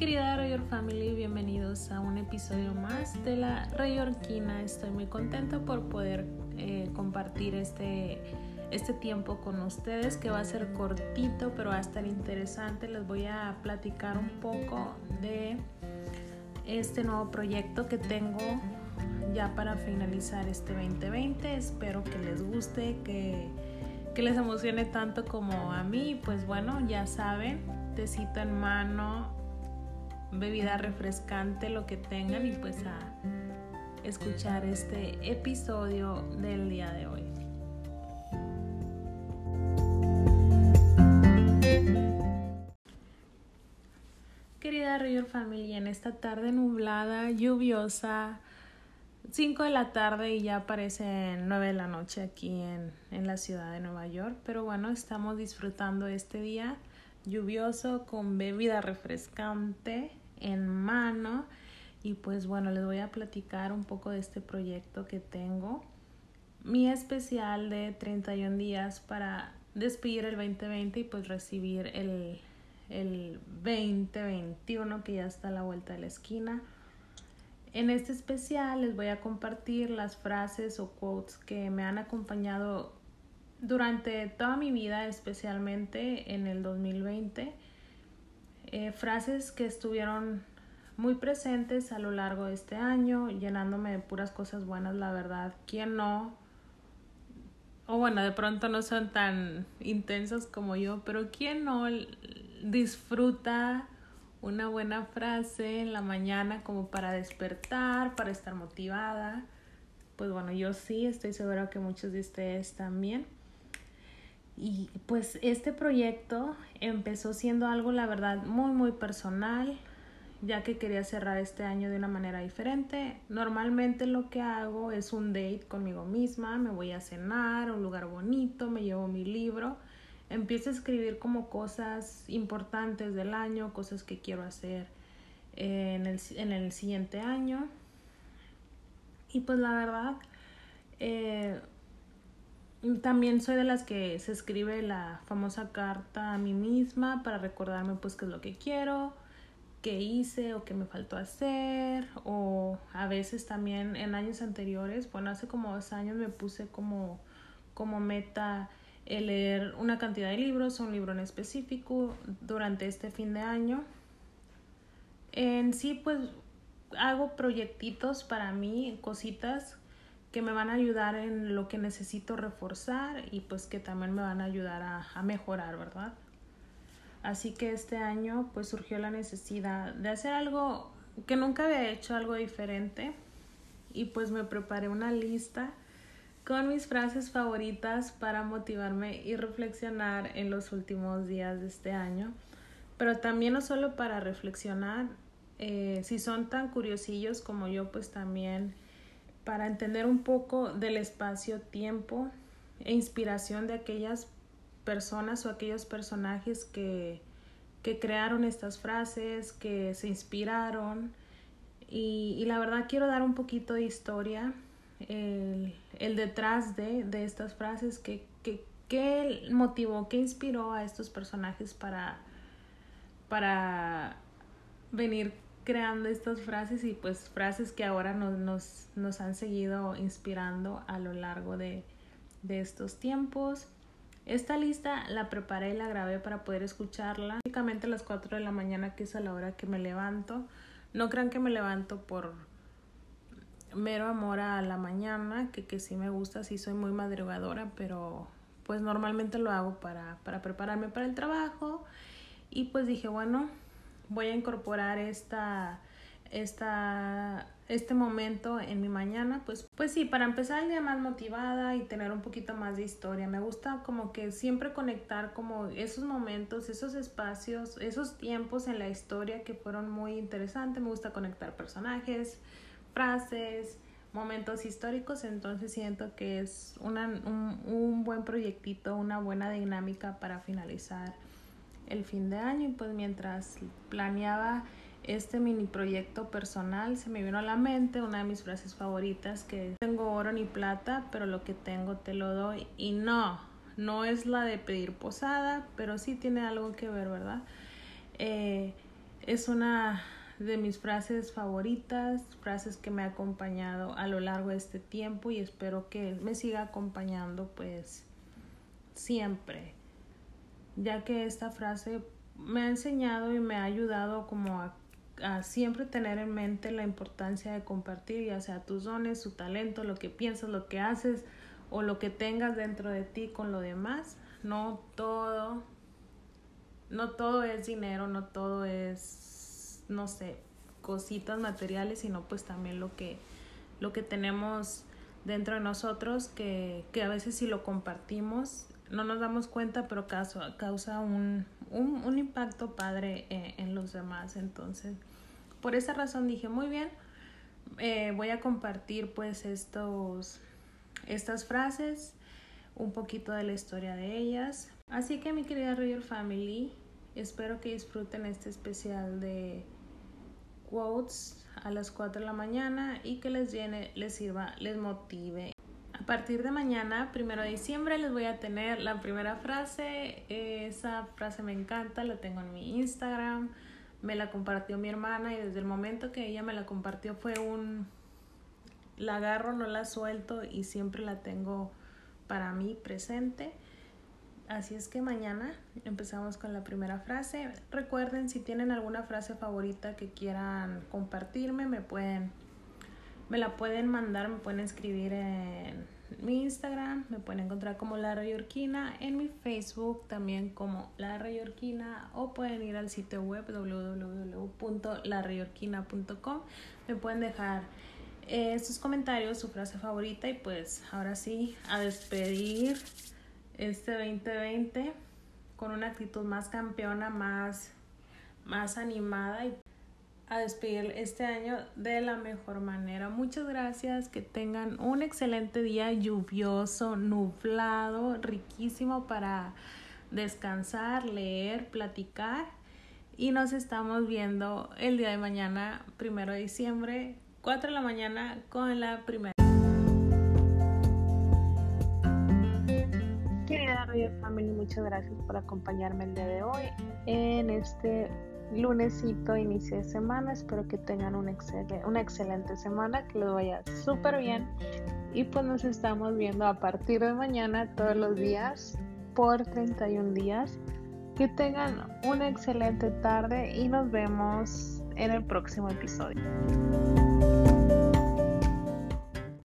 querida Rayor Family, bienvenidos a un episodio más de la Rayorquina. Estoy muy contenta por poder eh, compartir este, este tiempo con ustedes que va a ser cortito pero va a estar interesante. Les voy a platicar un poco de este nuevo proyecto que tengo ya para finalizar este 2020. Espero que les guste, que, que les emocione tanto como a mí. Pues bueno, ya saben, tecito en mano, bebida refrescante, lo que tengan y pues a escuchar este episodio del día de hoy. Querida River Family, en esta tarde nublada, lluviosa, 5 de la tarde y ya parece 9 de la noche aquí en, en la ciudad de Nueva York, pero bueno, estamos disfrutando este día lluvioso con bebida refrescante en mano y pues bueno, les voy a platicar un poco de este proyecto que tengo. Mi especial de 31 días para despedir el 2020 y pues recibir el, el 2021 que ya está a la vuelta de la esquina. En este especial les voy a compartir las frases o quotes que me han acompañado durante toda mi vida, especialmente en el 2020 eh, frases que estuvieron muy presentes a lo largo de este año, llenándome de puras cosas buenas, la verdad. ¿Quién no? O bueno, de pronto no son tan intensas como yo, pero ¿quién no disfruta una buena frase en la mañana como para despertar, para estar motivada? Pues bueno, yo sí, estoy segura que muchos de ustedes también. Y pues este proyecto empezó siendo algo, la verdad, muy, muy personal, ya que quería cerrar este año de una manera diferente. Normalmente lo que hago es un date conmigo misma, me voy a cenar un lugar bonito, me llevo mi libro, empiezo a escribir como cosas importantes del año, cosas que quiero hacer en el, en el siguiente año. Y pues la verdad, eh, también soy de las que se escribe la famosa carta a mí misma para recordarme pues qué es lo que quiero, qué hice o qué me faltó hacer o a veces también en años anteriores, bueno, hace como dos años me puse como, como meta el leer una cantidad de libros, un libro en específico durante este fin de año. En sí pues hago proyectitos para mí, cositas que me van a ayudar en lo que necesito reforzar y pues que también me van a ayudar a, a, mejorar, ¿verdad? Así que este año pues surgió la necesidad de hacer algo que nunca había hecho, algo diferente y pues me preparé una lista con mis frases favoritas para motivarme y reflexionar en los últimos días de este año, pero también no solo para reflexionar, eh, si son tan curiosillos como yo pues también para entender un poco del espacio-tiempo e inspiración de aquellas personas o aquellos personajes que, que crearon estas frases, que se inspiraron. Y, y, la verdad quiero dar un poquito de historia, el, el detrás de, de, estas frases, que, que, qué motivó, qué inspiró a estos personajes para, para venir creando estas frases y pues frases que ahora nos, nos, nos han seguido inspirando a lo largo de, de, estos tiempos. Esta lista la preparé y la grabé para poder escucharla únicamente a las 4 de la mañana, que es a la hora que me levanto. No crean que me levanto por mero amor a la mañana, que, que sí me gusta, sí soy muy madrugadora, pero pues normalmente lo hago para, para prepararme para el trabajo. Y pues dije, bueno, voy a incorporar esta, esta, este momento en mi mañana, pues, pues sí, para empezar el día más motivada y tener un poquito más de historia. Me gusta como que siempre conectar como esos momentos, esos espacios, esos tiempos en la historia que fueron muy interesantes. Me gusta conectar personajes, frases, momentos históricos, entonces siento que es una, un, un buen proyectito, una buena dinámica para finalizar el fin de año y pues mientras planeaba este mini proyecto personal se me vino a la mente una de mis frases favoritas que tengo oro ni plata pero lo que tengo te lo doy y no no es la de pedir posada pero sí tiene algo que ver verdad eh, es una de mis frases favoritas, frases que me ha acompañado a lo largo de este tiempo y espero que me siga acompañando pues siempre, ya que esta frase me ha enseñado y me ha ayudado como a, a siempre tener en mente la importancia de compartir ya sea tus dones, tu talento, lo que piensas, lo que haces o lo que tengas dentro de ti con lo demás. No todo, no todo es dinero, no todo es no sé, cositas materiales, sino pues también lo que, lo que tenemos dentro de nosotros, que, que a veces si lo compartimos, no nos damos cuenta, pero causa, causa un, un, un impacto padre en, en, los demás. Entonces, por esa razón dije, muy bien, eh, voy a compartir pues estos, estas frases, un poquito de la historia de ellas. Así que mi querida Royal Family, espero que disfruten este especial de quotes a las 4 de la mañana y que les llene, les sirva, les motive. A partir de mañana, primero de diciembre, les voy a tener la primera frase. Esa frase me encanta, la tengo en mi Instagram. Me la compartió mi hermana y desde el momento que ella me la compartió fue un... La agarro, no la suelto y siempre la tengo para mí presente. Así es que mañana empezamos con la primera frase. Recuerden, si tienen alguna frase favorita que quieran compartirme, me pueden, me la pueden mandar, me pueden escribir en mi Instagram, me pueden encontrar como La Rayorquina, en mi Facebook también como La Rayorquina o pueden ir al sitio web www.larayorquina.com. Me pueden dejar eh, sus comentarios, su frase favorita y pues ahora sí, a despedir este 2020 con una actitud más campeona, más, más animada y a despedir este año de la mejor manera. Muchas gracias, que tengan un excelente día lluvioso, nublado, riquísimo para descansar, leer, platicar y nos estamos viendo el día de mañana, primero de diciembre, 4 de la mañana con la primera. Family, muchas gracias por acompañarme el día de hoy en este lunesito inicio de semana. Espero que tengan una, una excelente semana, que les vaya súper bien. Y pues nos estamos viendo a partir de mañana todos los días por 31 días. Que tengan una excelente tarde y nos vemos en el próximo episodio.